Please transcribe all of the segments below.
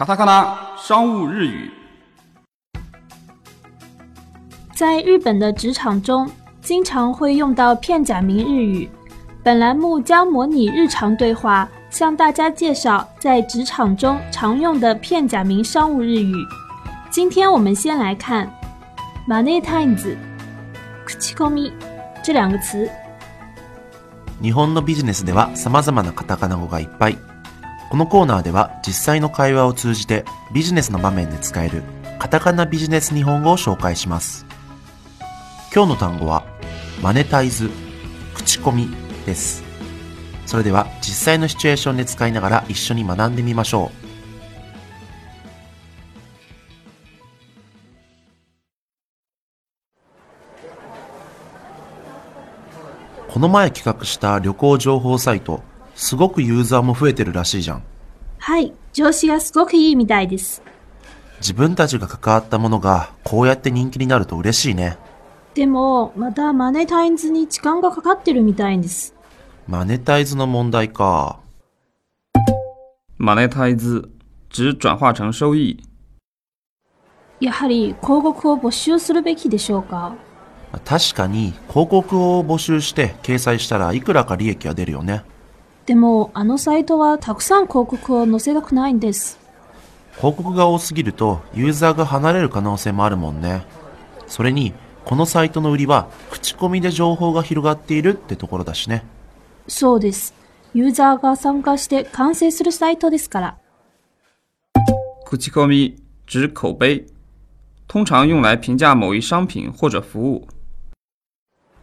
卡塔卡纳商务日语。在日本的职场中，经常会用到片假名日语。本栏目将模拟日常对话，向大家介绍在职场中常用的片假名商务日语。今天我们先来看 “money times”、“口コミ”这两个词。日本のビジネスでは様々なカタカナ語がいっぱい。 このコーナーでは実際の会話を通じてビジネスの場面で使えるカタカナビジネス日本語を紹介します。今日の単語はマネタイズ、口コミです。それでは実際のシチュエーションで使いながら一緒に学んでみましょう。この前企画した旅行情報サイト、すごくユーザーも増えてるらしいじゃん。はい、上司がすごくいいみたいです。自分たちが関わったものがこうやって人気になると嬉しいね。でも、またマネタイズに時間がかかってるみたいです。マネタイズの問題か。マネタイズ指转化成收益。やはり広告を募集するべきでしょうか？確かに広告を募集して掲載したらいくらか利益は出るよね。でも、あのサイトはたくさん広告を載せたくないんです。広告が多すぎるとユーザーが離れる可能性もあるもんね。それに、このサイトの売りは口コミで情報が広がっているってところだしね。そうです。ユーザーが参加して完成するサイトですから。口コミ指口碑，通常用来评价某一商品或者服务。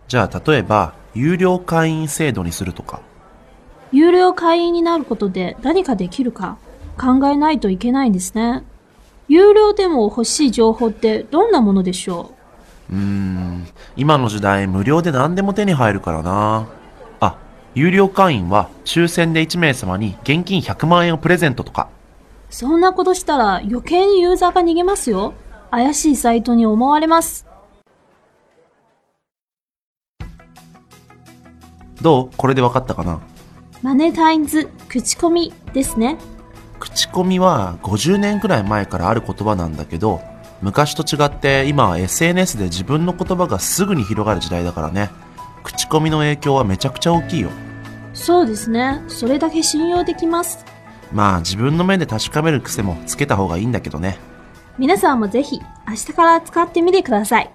じゃあ例えば、有料会員制度にするとか。有料会員になることで何かできるか考えないといけないんですね。有料でも欲しい情報ってどんなものでしょう？ーん、今の時代無料で何でも手に入るからな。あ、有料会員は抽選で1名様に現金100万円をプレゼントとか。うそんなことしたら余計にユーザーが逃げますよ。怪しいサイトに思われます。どう？これで分かったかな？マネタイズ、口コミですね。口コミは50年くらい前からある言葉なんだけど、昔と違って今は SNS で自分の言葉がすぐに広がる時代だからね。口コミの影響はめちゃくちゃ大きいよ。そうですね。それだけ信用できます。まあ自分の目で確かめる癖もつけた方がいいんだけどね。皆さんもぜひ明日から使ってみてください。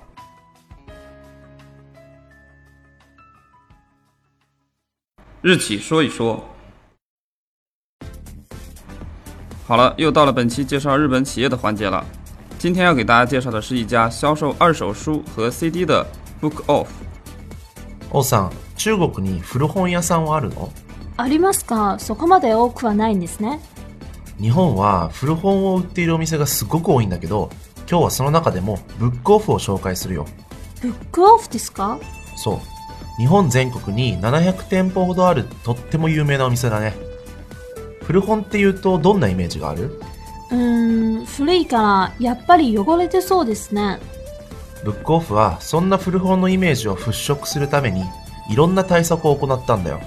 日企说一说。好了，又到了本期介绍日本企业的环节了。今天要给大家介绍的是一家销售二手书和 CD 的 Book Off。王さん、中国に古本屋さんはあるの？ありますか？そこまで多くはないんですね。日本は古本を売っているお店がすごく多いんだけど、今日はその中でもブックオフを紹介するよ。ブックオフですか？そう。日本全国に700店舗ほどあるとっても有名なお店だね。古本って言うとどんなイメージがある？うーん、古いからやっぱり汚れてそうですね。ブックオフはそんな古本のイメージを払拭するためにいろんな対策を行ったんだよ。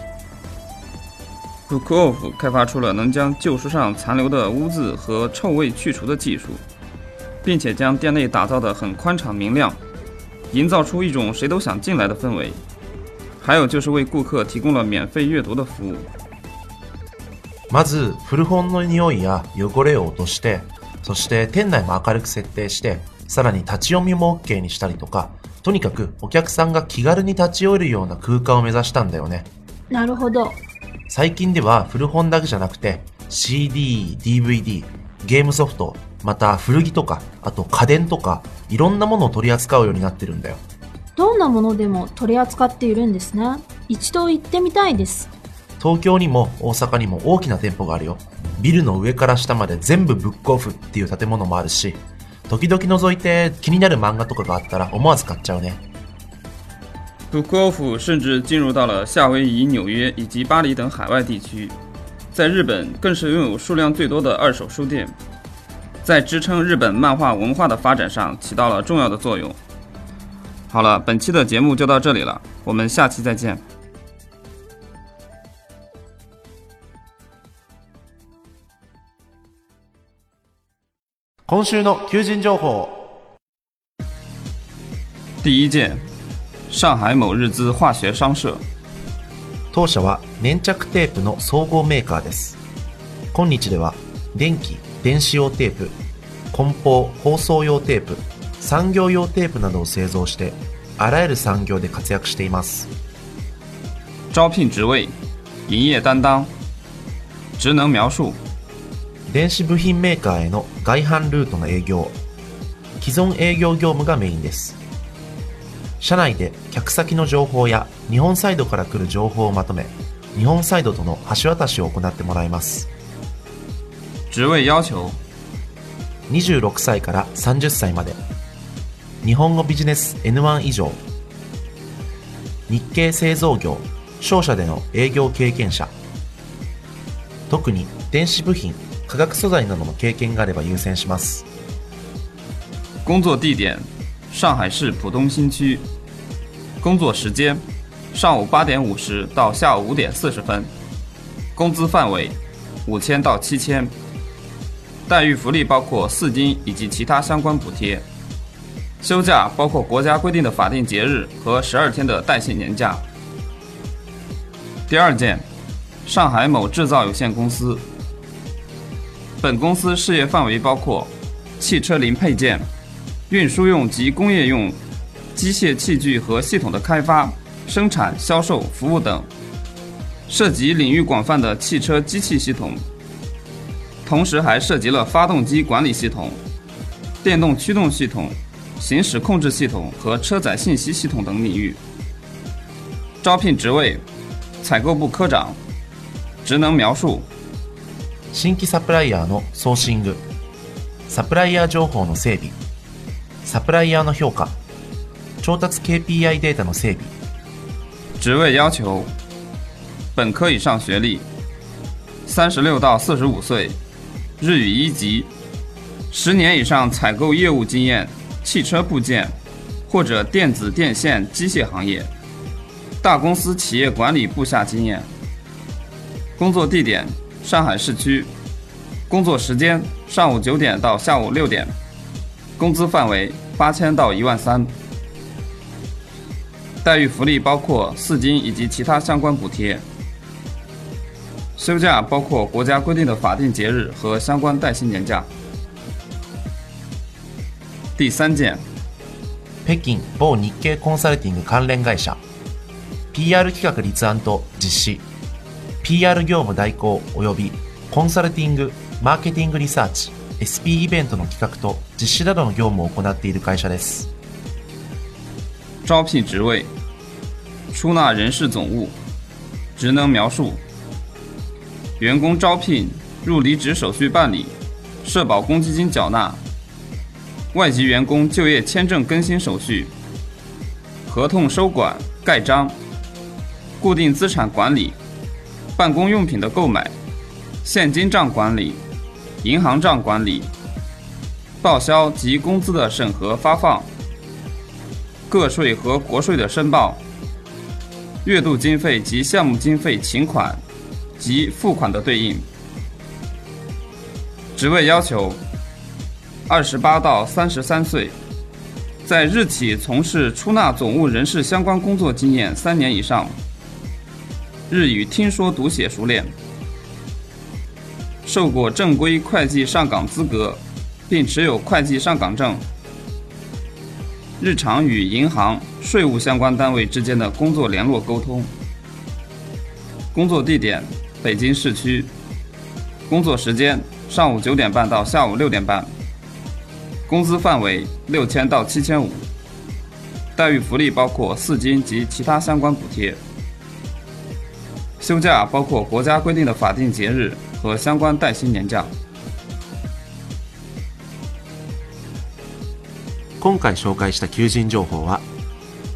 Book Off 开发出了能将旧书上残留的污渍和臭味去除的技术，并且将店内打造得很宽敞明亮，营造出一种谁都想进来的氛围。还有就是为顾客提供了免费阅读的服务。まず古本の匂いや汚れを落として、そして店内も明るく設定して、さらに立ち読みも OK にしたりとか、とにかくお客さんが気軽に立ち寄れるような空間を目指したんだよね。なるほど。最近では古本だけじゃなくて CD、DVD、ゲームソフト、また古着とか、あと家電とか、いろんなものを取り扱うようになってるんだよ。どんなものでも取り扱っているんですね。一度行ってみたいです。東京にも大阪にも大きな店舗があるよ。ビルの上から下まで全部ブックオフっていう建物もあるし、時々覗いて気になる漫画とかがあったら思わず買っちゃうね。Bookoff 甚至进入到了夏威夷、纽约以及巴黎等海外地区，在日本更是拥有数量最多的二手书店，在支撑日本漫画文化的发展上起到了重要的作用。好了，本期的节目就到这里了，我们下期再见。今週の求人情報。第一件，上海某日资化学商社。当社は粘着テープの総合メーカーです。今日では電気、電子用テープ、梱包、包装用テープ、 産業用テープなどを製造して、あらゆる産業で活躍しています。招聘职位，营业担当。职能描述：電子部品メーカーへの外販ルートの営業、既存営業業務がメインです。社内で客先の情報や日本サイドから来る情報をまとめ、日本サイドとの橋渡しを行ってもらいます。职位要求：26歳から30歳まで日本語ビジネス N1 以上日系製造業商社での営業経験者特に電子部品化学素材などの経験があれば優先します工作地点：上海市浦东新区。工作时间：上午八点五十到下午五点四十分。工资范围：五千到七千。待遇福利包括四金以及其他相关补贴。休假包括国家规定的法定节日和十二天的带薪年假。第二件，上海某制造有限公司。本公司事业范围包括汽车零配件。运输用及工业用机械器具和系统的开发、生产、销售、服务等，涉及领域广泛的汽车机器系统，同时还涉及了发动机管理系统、电动驱动系统、行驶控制系统和车载信息系统等领域。招聘职位：采购部科长。职能描述：新規サプライヤーのソーシングサプライヤー情報の整備サプライヤーの評価調達 KPI データの整備职位要求：本科以上学历，三十六到四十五岁，日语一级，十年以上采购业务经验， 汽车部件或者电子电线机械行业，大公司企业管理部下经验。工作地点：上海市区。工作时间：上午九点到下午六点。工资范围：八千到一万三。待遇福利包括四金以及其他相关补贴。休假包括国家规定的法定节日和相关带薪年假。第三件，北京某日系コンサルティング関連会社。PR 企画立案と実施。PR 業務代行及びコンサルティングマーケティングリサーチ SP イベントの企画と実施などの業務を行っている会社です。招聘职位：出纳人事总务。职能描述：员工招聘、入离职手续办理、社保公积金缴纳、外籍员工就业签证更新手续、合同收管、盖章、固定资产管理、办公用品的购买、现金账管理、银行账管理、报销及工资的审核发放。个税和国税的申报、月度经费及项目经费请款及付款的对应。职位要求：二十八到三十三岁，在日企从事出纳总务人事相关工作经验三年以上，日语听说读写熟练，受过正规会计上岗资格，并持有会计上岗证。日常与银行、税务相关单位之间的工作联络沟通。工作地点：北京市区。工作时间：上午九点半到下午六点半。工资范围：六千到七千五。待遇福利包括四金及其他相关补贴。休假包括国家规定的法定节日和相关带薪年假。今回紹介した求人情報は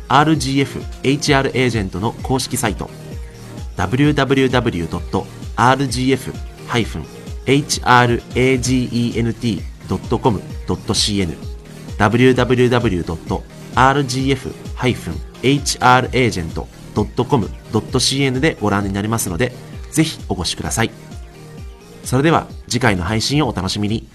RGF HR エージェントの公式サイト www.rgf-hragent www.rgf-hra.com.cn www.rgf-hragent.com.cn でご覧になりますので、ぜひお越しください。それでは次回の配信をお楽しみに。